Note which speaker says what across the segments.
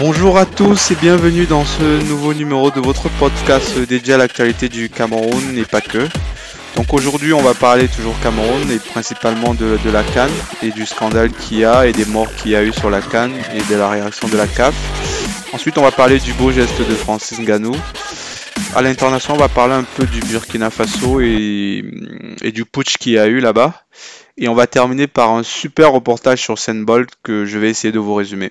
Speaker 1: Bonjour à tous et bienvenue dans ce nouveau numéro de votre podcast dédié à l'actualité du Cameroun et pas que. Donc aujourd'hui on va parler toujours Cameroun et principalement de, la Cannes et du scandale qu'il y a et des morts qu'il y a eu sur la Cannes et de la réaction de la CAF. Ensuite on va parler du beau geste de Francis Nganou. À l'international on va parler un peu du Burkina Faso et, et du putsch qu'il y a eu là-bas. Et on va terminer par un super reportage sur Sandbolt que je vais essayer de vous résumer.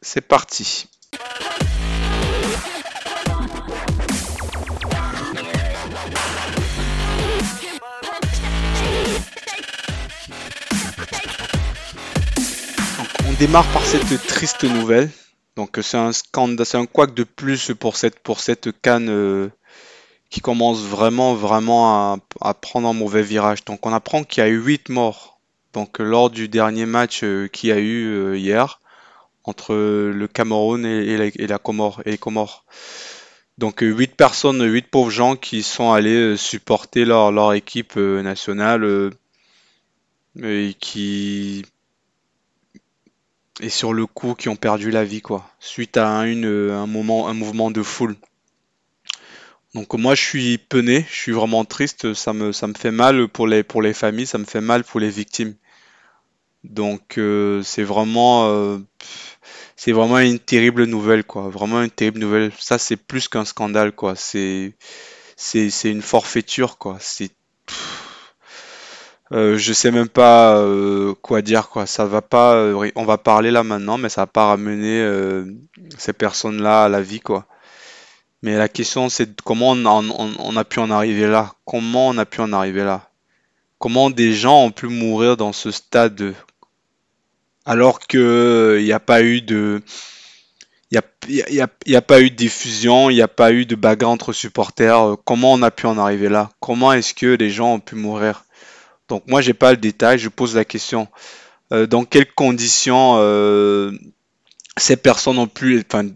Speaker 1: C'est parti. on démarre par cette triste nouvelle. Donc c'est un scandale, c'est un de plus pour cette pour cette canne euh, qui commence vraiment, vraiment à, prendre un mauvais virage. Donc on apprend qu'il y a eu 8 morts. Donc lors du dernier match euh, qu'il y a eu euh, hier entre le Cameroun et, la, Comore, et les Comores. Donc 8 personnes, 8 pauvres gens qui sont allés euh, supporter leur, leur équipe nationale et qui et sur le coup qui ont perdu la vie quoi suite à un, un moment un mouvement de foule donc moi je suis peiné, je suis vraiment triste, ça me, ça me fait mal pour les, pour les familles, ça me fait mal pour les victimes. Donc euh, c'est vraiment, euh, c'est vraiment une terrible nouvelle quoi, vraiment une terrible nouvelle. Ça c'est plus qu'un scandale quoi, c'est, c'est, c'est une forfaiture quoi. C'est, euh, je sais même pas euh, quoi dire quoi. Ça va pas, on va parler là maintenant, mais ça va pas ramener ces personnes-là à la vie quoi. Mais la question, c'est comment on a, pu en arriver là? Comment on a pu en arriver là? Comment des gens ont pu mourir dans ce stade alors qu'il n'y a pas eu de, il pas eu de diffusion, il n'y a pas eu de bagarre entre supporters. Comment on a pu en arriver là? Comment est-ce que les gens ont pu mourir? Donc moi, j'ai pas le détail, je pose la question. Euh, dans quelles conditions euh, ces personnes ont pu, enfin,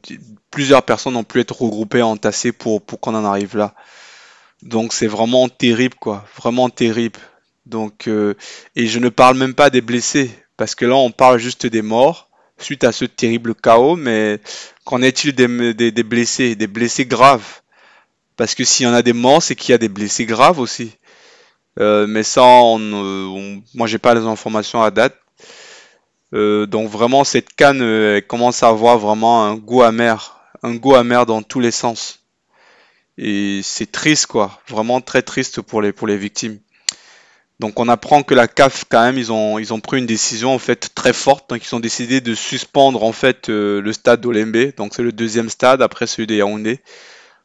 Speaker 1: plusieurs personnes ont pu être regroupées, entassées pour, pour qu'on en arrive là? Donc c'est vraiment terrible, quoi. Vraiment terrible. Donc, euh, et je ne parle même pas des blessés, parce que là on parle juste des morts suite à ce terrible chaos, mais qu'en est-il des, blessés, des blessés graves? Parce que s'il y en a des morts, c'est qu'il y a des blessés graves aussi. Euh, mais ça, on, on, moi j'ai pas les informations à date. Euh, donc vraiment cette canne commence à avoir vraiment un goût amer un goût amer dans tous les sens. Et c'est triste, quoi. Vraiment très triste pour les, pour les victimes. Donc on apprend que la CAF, quand même, ils ont, pris une décision en fait très forte. Donc ils ont décidé de suspendre en fait euh, le stade d'Olembe. Donc c'est le deuxième stade après celui de Yaoundé.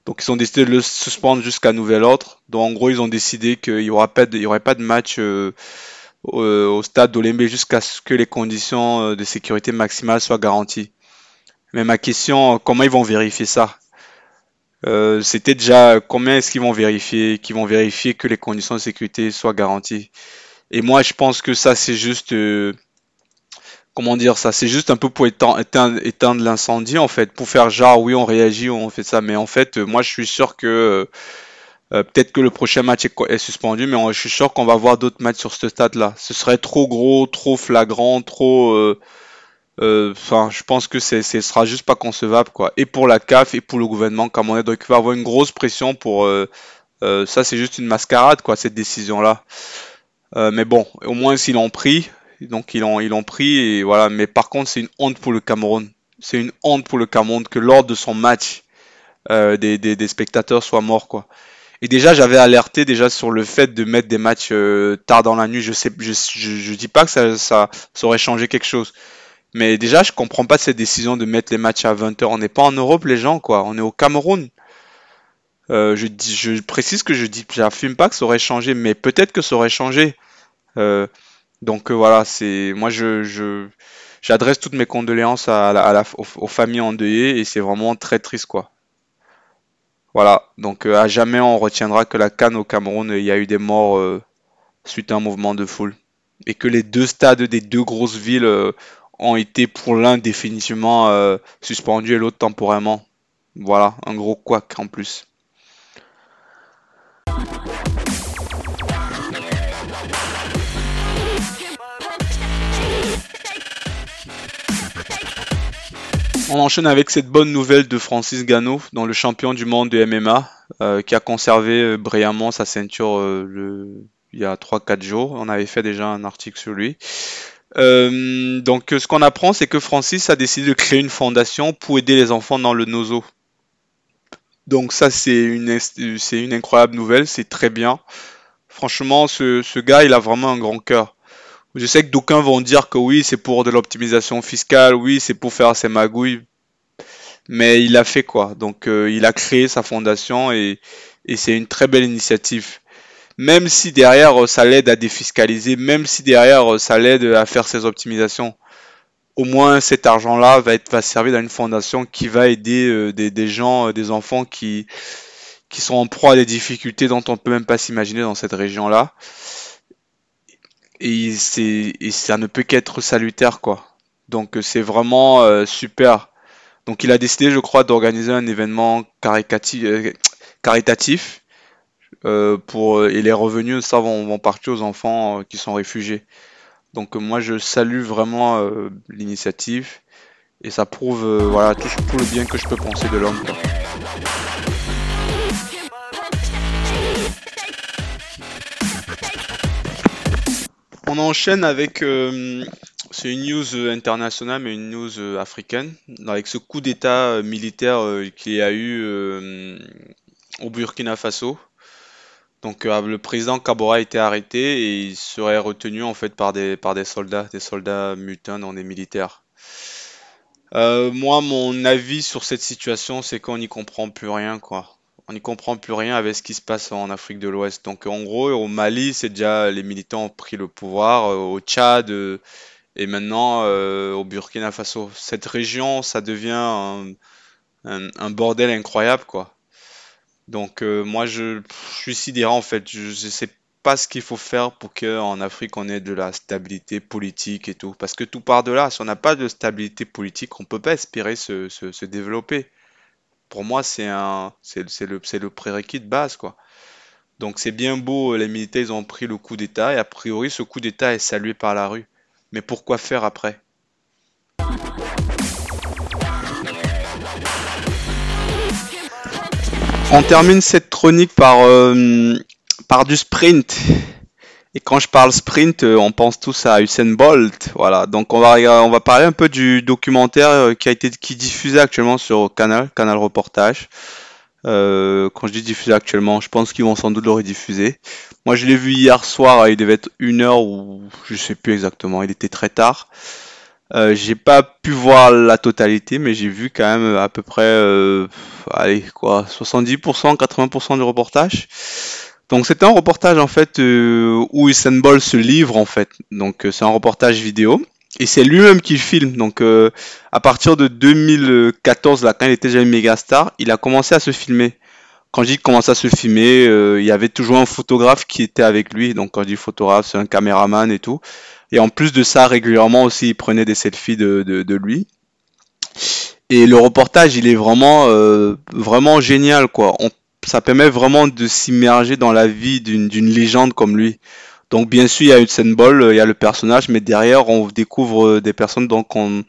Speaker 1: Donc ils ont décidé de le suspendre jusqu'à nouvel ordre. Donc en gros ils ont décidé qu'il n'y aura pas aurait pas de match euh, au, stade d'Olembe jusqu'à ce que les conditions euh, de sécurité maximale soient garanties. Mais ma question, comment ils vont vérifier ça? Euh, C'était déjà combien est-ce qu'ils vont vérifier, qu'ils vont vérifier que les conditions de sécurité soient garanties? Et moi, je pense que ça, c'est juste, euh, comment dire ça, c'est juste un peu pour éteindre, l'incendie en fait, pour faire genre oui, on réagit, on fait ça. Mais en fait, moi, je suis sûr que euh, peut-être que le prochain match est, suspendu, mais je suis sûr qu'on va voir d'autres matchs sur ce stade-là. Ce serait trop gros, trop flagrant, trop euh, enfin, je pense que ce sera juste pas concevable, quoi. Et pour la CAF et pour le gouvernement comme on est, donc il va avoir une grosse pression pour. Euh, euh, ça, c'est juste une mascarade, quoi, cette décision-là. mais bon, au moins s'ils l'ont pris, donc ils l'ont, ils l'ont pris et voilà. Mais par contre, c'est une honte pour le Cameroun. C'est une honte pour le Cameroun que lors de son match, des, des, spectateurs soient morts, quoi. Et déjà, j'avais alerté déjà sur le fait de mettre des matchs tard dans la nuit. Je sais, je, je, dis pas que ça, ça, ça aurait changé quelque chose. Mais déjà, je comprends pas cette décision de mettre les matchs à 20h. On n'est pas en Europe, les gens, quoi. On est au Cameroun. Euh, je, précise que je dis, j'affirme pas que ça aurait changé, mais peut-être que ça aurait changé. Euh, donc euh, voilà, c'est moi je, j'adresse toutes mes condoléances à, la, aux, familles endeuillées et c'est vraiment très triste quoi. Voilà, donc à jamais on retiendra que la Cannes au Cameroun, il y a eu des morts suite à un mouvement de foule et que les deux stades des deux grosses villes ont été pour l'un définitivement euh, suspendus et l'autre temporairement. Voilà, un gros couac en plus. On enchaîne avec cette bonne nouvelle de Francis Gano, dans le champion du monde de MMA, euh, qui a conservé euh, brillamment sa ceinture il y a 3-4 jours. On avait fait déjà un article sur lui. Donc ce qu'on apprend, c'est que Francis a décidé de créer une fondation pour aider les enfants dans le nozo. Donc ça, c'est une, c'est une incroyable nouvelle, c'est très bien. Franchement, ce, ce gars, il a vraiment un grand cœur. Je sais que d'aucuns vont dire que oui, c'est pour de l'optimisation fiscale, oui, c'est pour faire ses magouilles. Mais il a fait quoi Donc euh, il a créé sa fondation et, c'est une très belle initiative. Même si derrière euh, ça l'aide à défiscaliser, même si derrière euh, ça l'aide à faire ses optimisations, au moins cet argent-là va, être, va servir dans une fondation qui va aider des, des, gens, des enfants qui, qui sont en proie à des difficultés dont on peut même pas s'imaginer dans cette région-là et, et ça ne peut qu'être salutaire, quoi. Donc euh, c'est vraiment euh, super. Donc il a décidé, je crois, d'organiser un événement euh, caritatif pour et les revenus ça vont, partir aux enfants qui sont réfugiés. Donc moi je salue vraiment l'initiative et ça prouve voilà tout, le bien que je peux penser de l'homme. On enchaîne avec, euh, c'est une news euh, internationale mais une news euh, africaine, avec ce coup d'État militaire qu'il y a eu au Burkina Faso. Donc le président Kabora a été arrêté et il serait retenu en fait par des, soldats, des soldats mutins dans des militaires. moi, mon avis sur cette situation, c'est qu'on n'y comprend plus rien, quoi on n'y comprend plus rien avec ce qui se passe en Afrique de l'Ouest. Donc en gros, au Mali, c'est déjà les militants ont pris le pouvoir, euh, au Tchad euh, et maintenant euh, au Burkina Faso. Cette région, ça devient un, bordel incroyable, quoi. Donc moi, je, suis sidéré en fait. Je ne sais pas ce qu'il faut faire pour qu'en Afrique, on ait de la stabilité politique et tout. Parce que tout part de là. Si on n'a pas de stabilité politique, on ne peut pas espérer se développer pour moi, c'est un, c'est, le, c'est le prérequis de base, quoi. Donc c'est bien beau, les militaires ils ont pris le coup d'État et a priori ce coup d'État est salué par la rue. Mais pourquoi faire après? On termine cette chronique par, euh, par du sprint. Et quand je parle sprint, euh, on pense tous à Usain Bolt. Voilà. Donc on va on va parler un peu du documentaire euh, qui a été qui est diffusé actuellement sur Canal, Canal Reportage. Euh, quand je dis diffusé actuellement, je pense qu'ils vont sans doute le rediffuser. Moi, je l'ai vu hier soir. Il devait être une heure ou je sais plus exactement. Il était très tard. Euh, j'ai pas pu voir la totalité, mais j'ai vu quand même à peu près, allez quoi, 70%, 80% du reportage. Donc c'est un reportage en fait euh, où Usain Bolt se livre en fait. Donc euh, c'est un reportage vidéo et c'est lui-même qui filme. Donc euh, à partir de 2014 là quand il était déjà une méga star, il a commencé à se filmer. Quand je dis commencer à se filmer, il y avait toujours un photographe qui était avec lui. Donc quand je dis photographe, c'est un caméraman et tout. Et en plus de ça, régulièrement aussi, il prenait des selfies de, de, lui. Et le reportage, il est vraiment, vraiment génial, quoi. Ça permet vraiment de s'immerger dans la vie d'une légende comme lui. Donc bien sûr, il y a Usain Bolt, il y a le personnage, mais derrière, on découvre euh, des personnes dont on,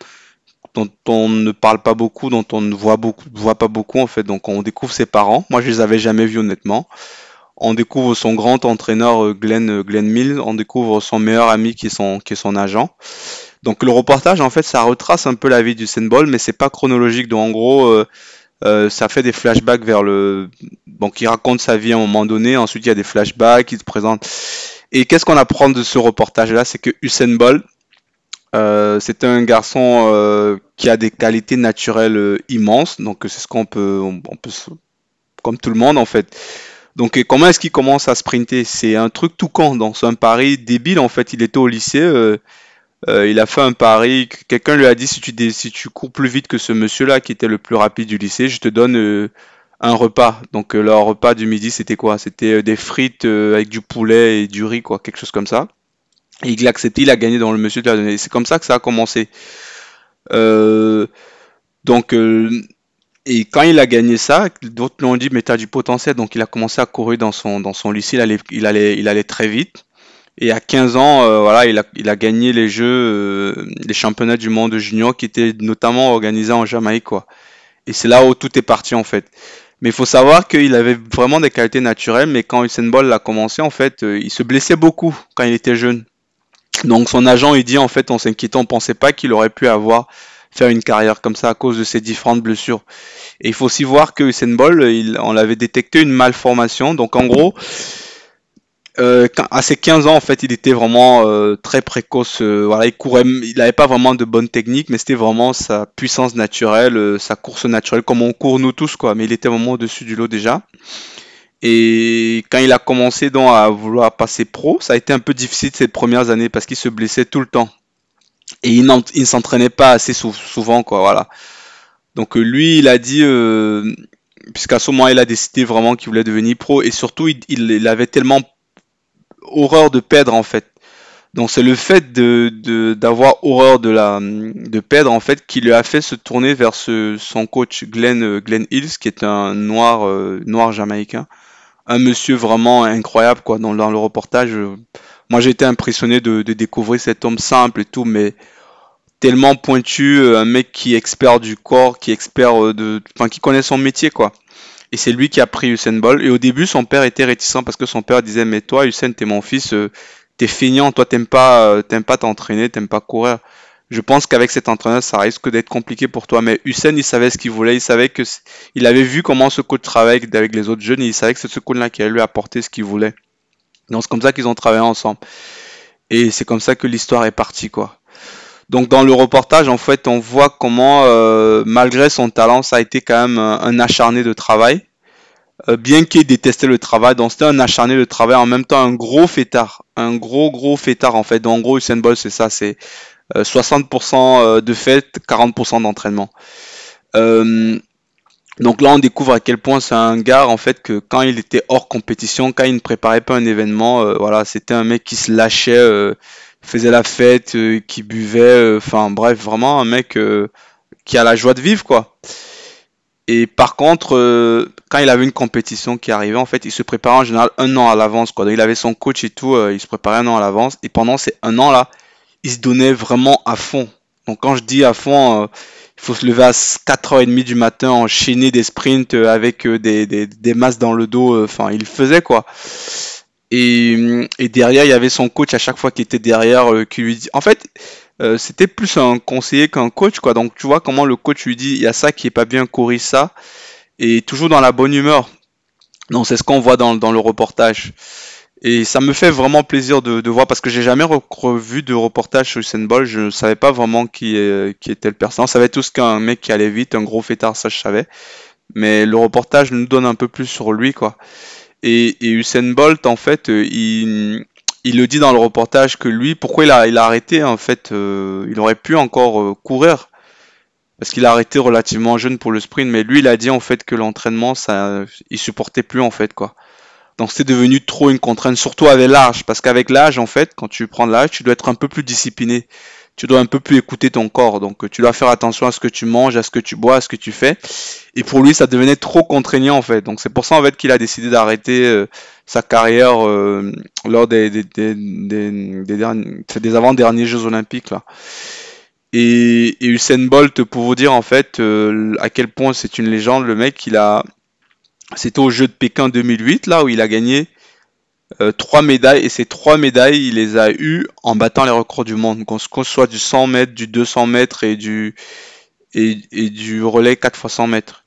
Speaker 1: dont on ne parle pas beaucoup, dont on ne voit, beaucoup, voit pas beaucoup en fait. Donc on découvre ses parents. Moi, je les avais jamais vus honnêtement. On découvre son grand entraîneur euh, Glenn, euh, Glenn Mills. On découvre son meilleur ami qui est son, qui est son agent. Donc le reportage, en fait, ça retrace un peu la vie du Bolt, mais c'est pas chronologique. Donc en gros, euh, ça fait des flashbacks vers le. Donc, il raconte sa vie à un moment donné. Ensuite, il y a des flashbacks. Il te présente. Et qu'est-ce qu'on apprend de ce reportage-là? C'est que Usain Bolt, euh, c'est un garçon euh, qui a des qualités naturelles immenses. Donc, c'est ce qu'on peut, on, peut. Comme tout le monde, en fait. Donc, comment est-ce qu'il commence à sprinter? C'est un truc tout con. C'est un pari débile. En fait, il était au lycée. Euh, il a fait un pari. Quelqu'un lui a dit si tu, si cours plus vite que ce monsieur-là qui était le plus rapide du lycée, je te donne euh, un repas. Donc euh, leur repas du midi, c'était quoi? C'était des frites avec du poulet et du riz, quoi, quelque chose comme ça. Et il l'a accepté, il a gagné dans le monsieur a. C'est comme ça que ça a commencé. donc et quand il a gagné ça, d'autres lui ont dit mais tu as du potentiel. Donc il a commencé à courir dans son dans son lycée. Il allait il allait très vite. Et à 15 ans, euh, voilà, il a, il a gagné les Jeux, euh, les championnats du monde junior qui étaient notamment organisés en Jamaïque. Et c'est là où tout est parti, en fait. Mais il faut savoir qu'il avait vraiment des qualités naturelles, mais quand Usain Bolt a commencé, en fait, euh, il se blessait beaucoup quand il était jeune. Donc son agent, il dit, en fait, on s'inquiétait, on pensait pas qu'il aurait pu avoir, faire une carrière comme ça à cause de ses différentes blessures. Et il faut aussi voir que Usain Bolt, on l'avait détecté une malformation. Donc en gros, euh, à ses 15 ans, en fait, il était vraiment euh, très précoce. Euh, il n'avait pas vraiment de bonne technique, mais c'était vraiment sa puissance naturelle, sa course naturelle, comme on court nous tous, quoi. Mais il était vraiment au-dessus du lot déjà. Et quand il a commencé à vouloir passer pro, ça a été un peu difficile ces premières années parce qu'il se blessait tout le temps. Et il ne s'entraînait pas assez souvent, quoi. Voilà. Donc lui, il a dit, puisqu'à ce moment il a décidé vraiment qu'il voulait devenir pro, et surtout il, avait tellement horreur de perdre en fait. Donc c'est le fait de d'avoir horreur de la de perdre en fait qui lui a fait se tourner vers son coach Glenn euh, Glenn Hills qui est un noir euh, noir jamaïcain, un monsieur vraiment incroyable quoi dans, dans le reportage. Euh, moi j'ai été impressionné de, découvrir cet homme simple et tout mais tellement pointu, un mec qui est expert du corps, qui est expert de enfin qui connaît son métier quoi. Et c'est lui qui a pris Usain Bolt. Et au début, son père était réticent parce que son père disait Mais toi, Usain, t'es mon fils, euh, t'es feignant, toi, t'aimes pas euh, t'aimes pas t'entraîner, t'aimes pas courir. Je pense qu'avec cet entraîneur, ça risque d'être compliqué pour toi. Mais Usain, il savait ce qu'il voulait. Il savait que il avait vu comment ce coach travaille avec les autres jeunes. Il savait que c'est ce coach-là qui allait lui apporter ce qu'il voulait. Donc c'est comme ça qu'ils ont travaillé ensemble. Et c'est comme ça que l'histoire est partie, quoi. Donc dans le reportage, en fait, on voit comment, euh, malgré son talent, ça a été quand même un, acharné de travail. Euh, bien qu'il détestait le travail, donc c'était un acharné de travail, en même temps un gros fêtard, un gros gros fêtard en fait. Donc en gros, Usain Bolt, c'est ça, c'est 60% euh, de fête, 40% d'entraînement. donc là, on découvre à quel point c'est un gars en fait que quand il était hors compétition, quand il ne préparait pas un événement, voilà, c'était un mec qui se lâchait faisait la fête, euh, qui buvait, euh, enfin bref, vraiment un mec euh, qui a la joie de vivre quoi. Et par contre, quand il avait une compétition qui arrivait, en fait, il se préparait en général un an à l'avance. Quoi. il avait son coach et tout, il se préparait un an à l'avance. Et pendant ces un an là, il se donnait vraiment à fond. Donc quand je dis à fond, il faut se lever à 4h30 du matin, enchaîner des sprints avec des, des, des masses dans le dos. Enfin, il faisait quoi. Et, derrière, il y avait son coach à chaque fois qu'il était derrière euh, qui lui dit. En fait, euh, c'était plus un conseiller qu'un coach, quoi. Donc, tu vois comment le coach lui dit il y a ça qui est pas bien, courir ça. Et toujours dans la bonne humeur. Donc, c'est ce qu'on voit dans, dans, le reportage. Et ça me fait vraiment plaisir de, de voir parce que j'ai jamais revu de reportage sur Usain Bolt. Je ne savais pas vraiment qui, qui était le personnage. On savait tous qu'un mec qui allait vite, un gros fêtard, ça je savais. Mais le reportage nous donne un peu plus sur lui, quoi. Et, Usain Bolt, en fait, euh, il, le dit dans le reportage que lui, pourquoi il a, il a arrêté, en fait, euh, il aurait pu encore euh, courir. Parce qu'il a arrêté relativement jeune pour le sprint, mais lui, il a dit en fait que l'entraînement, ça, il supportait plus en fait quoi. Donc c'est devenu trop une contrainte, surtout avec l'âge, parce qu'avec l'âge, en fait, quand tu prends l'âge, tu dois être un peu plus discipliné tu dois un peu plus écouter ton corps. Donc tu dois faire attention à ce que tu manges, à ce que tu bois, à ce que tu fais. Et pour lui, ça devenait trop contraignant en fait. Donc c'est pour ça en fait qu'il a décidé d'arrêter euh, sa carrière euh, lors des, des, avant-derniers Jeux Olympiques là. Et, Usain Bolt, pour vous dire en fait euh, à quel point c'est une légende, le mec, il a, c'était au Jeux de Pékin 2008 là où il a gagné euh, trois médailles et ces trois médailles, il les a eues en battant les records du monde, qu'on soit du 100 mètres, du 200 mètres et du, et, du relais 4 x 100 mètres.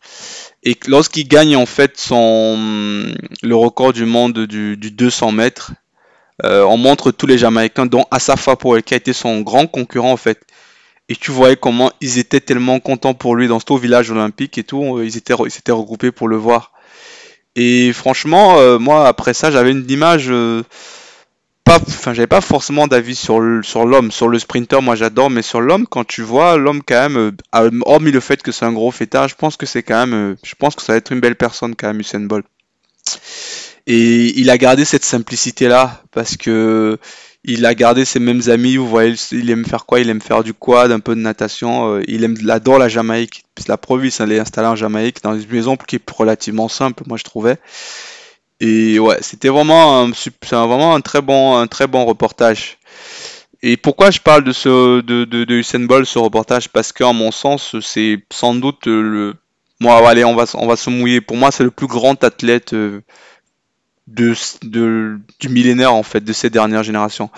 Speaker 1: Et lorsqu'il gagne en fait son, le record du monde du, du 200 mètres, euh, on montre tous les Jamaïcains, dont Asafa Powell, qui a été son grand concurrent en fait. Et tu voyais comment ils étaient tellement contents pour lui dans ce village olympique et tout, ils étaient, ils s'étaient regroupés pour le voir. Et franchement, euh, moi après ça, j'avais une image euh, pas, enfin, j'avais pas forcément d'avis sur l'homme, sur le sprinter. Moi, j'adore, mais sur l'homme, quand tu vois l'homme quand même, euh, hormis le fait que c'est un gros fêtard, je pense que c'est quand même, je pense que ça va être une belle personne quand même, Usain Bolt. Et il a gardé cette simplicité là parce que il a gardé ses mêmes amis. Vous voyez, il aime faire quoi? Il aime faire du quad, un peu de natation. Euh, il aime, adore la Jamaïque. La province, elle est installée en Jamaïque dans une maison qui est relativement simple, moi je trouvais. Et ouais, c'était vraiment un, vraiment un très bon, un très bon reportage. Et pourquoi je parle de ce de, de, Usain Bolt, ce reportage? Parce qu'en mon sens, c'est sans doute le moi, allez, on va, on va se mouiller. Pour moi, c'est le plus grand athlète euh, de, du millénaire, en fait, de ces dernières générations.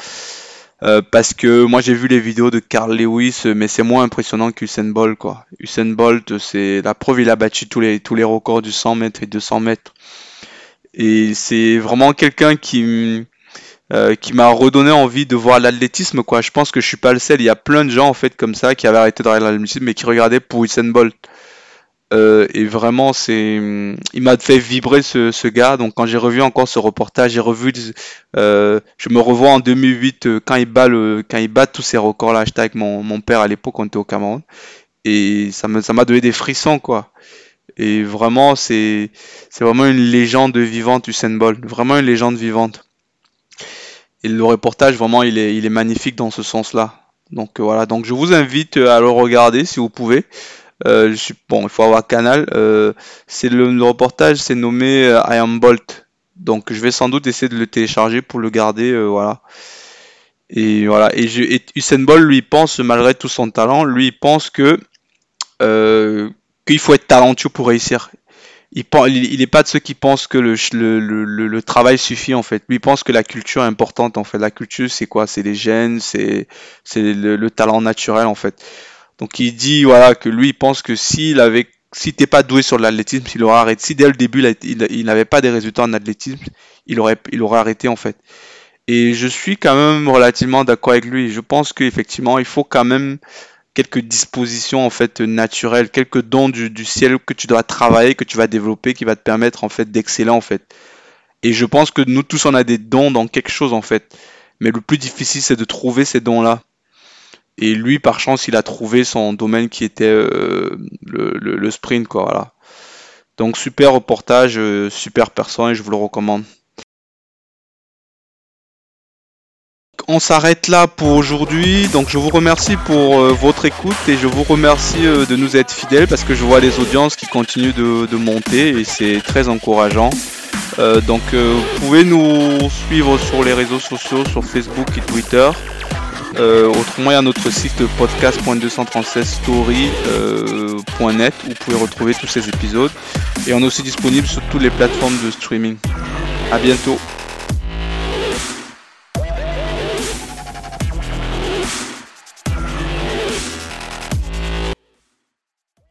Speaker 1: Euh, parce que moi, j'ai vu les vidéos de Carl Lewis, mais c'est moins impressionnant qu'Usain Bolt, quoi. Usain Bolt, c'est la preuve, il a battu tous les, tous les records du 100 mètres et 200 mètres. Et c'est vraiment quelqu'un qui, euh, qui m'a redonné envie de voir l'athlétisme, quoi. Je pense que je suis pas le seul. Il y a plein de gens, en fait, comme ça, qui avaient arrêté de regarder l'athlétisme, mais qui regardaient pour Usain Bolt. Euh, et vraiment, c'est, il m'a fait vibrer ce, gars. Donc, quand j'ai revu encore ce reportage, j'ai revu, euh, je me revois en 2008 euh, quand il bat tous ces records-là. J'étais avec mon, mon père à l'époque, on était au Cameroun, et ça m'a donné des frissons, quoi. Et vraiment, c'est, c'est vraiment une légende vivante, Usain Bolt. Vraiment une légende vivante. Et le reportage, vraiment, il est, magnifique dans ce sens-là. Donc voilà. Donc je vous invite à le regarder si vous pouvez. Euh, je bon, il faut avoir Canal. Euh, c'est le, reportage, c'est nommé euh, I Am Bolt. Donc je vais sans doute essayer de le télécharger pour le garder, voilà. Et voilà. Et, Usain Bolt, lui, pense malgré tout son talent, lui, il pense que qu'il faut être talentueux pour réussir. Il, pen- il, il est pas de ceux qui pensent que le, travail suffit en fait. Lui pense que la culture est importante en fait. La culture c'est quoi? C'est les gènes, c'est le talent naturel en fait. Donc il dit voilà que lui il pense que s'il avait si t'es pas doué sur l'athlétisme, il aurait arrêté. Si dès le début il, n'avait pas des résultats en athlétisme, il aurait arrêté en fait. Et je suis quand même relativement d'accord avec lui. Je pense qu'effectivement il faut quand même quelques dispositions en fait naturelles, quelques dons du, du ciel que tu dois travailler, que tu vas développer, qui va te permettre en fait d'exceller en fait. Et je pense que nous tous on a des dons dans quelque chose en fait. Mais le plus difficile c'est de trouver ces dons-là. Et lui par chance il a trouvé son domaine qui était euh, le, sprint quoi voilà. Donc super reportage, euh, super personne et je vous le recommande. On s'arrête là pour aujourd'hui. Donc je vous remercie pour euh, votre écoute et je vous remercie de nous être fidèles parce que je vois les audiences qui continuent de, monter et c'est très encourageant. Donc vous pouvez nous suivre sur les réseaux sociaux, sur Facebook et Twitter. Euh, autrement, il y a notre site podcast.236story.net où vous pouvez retrouver tous ces épisodes. Et on est aussi disponible sur toutes les plateformes de streaming. À bientôt.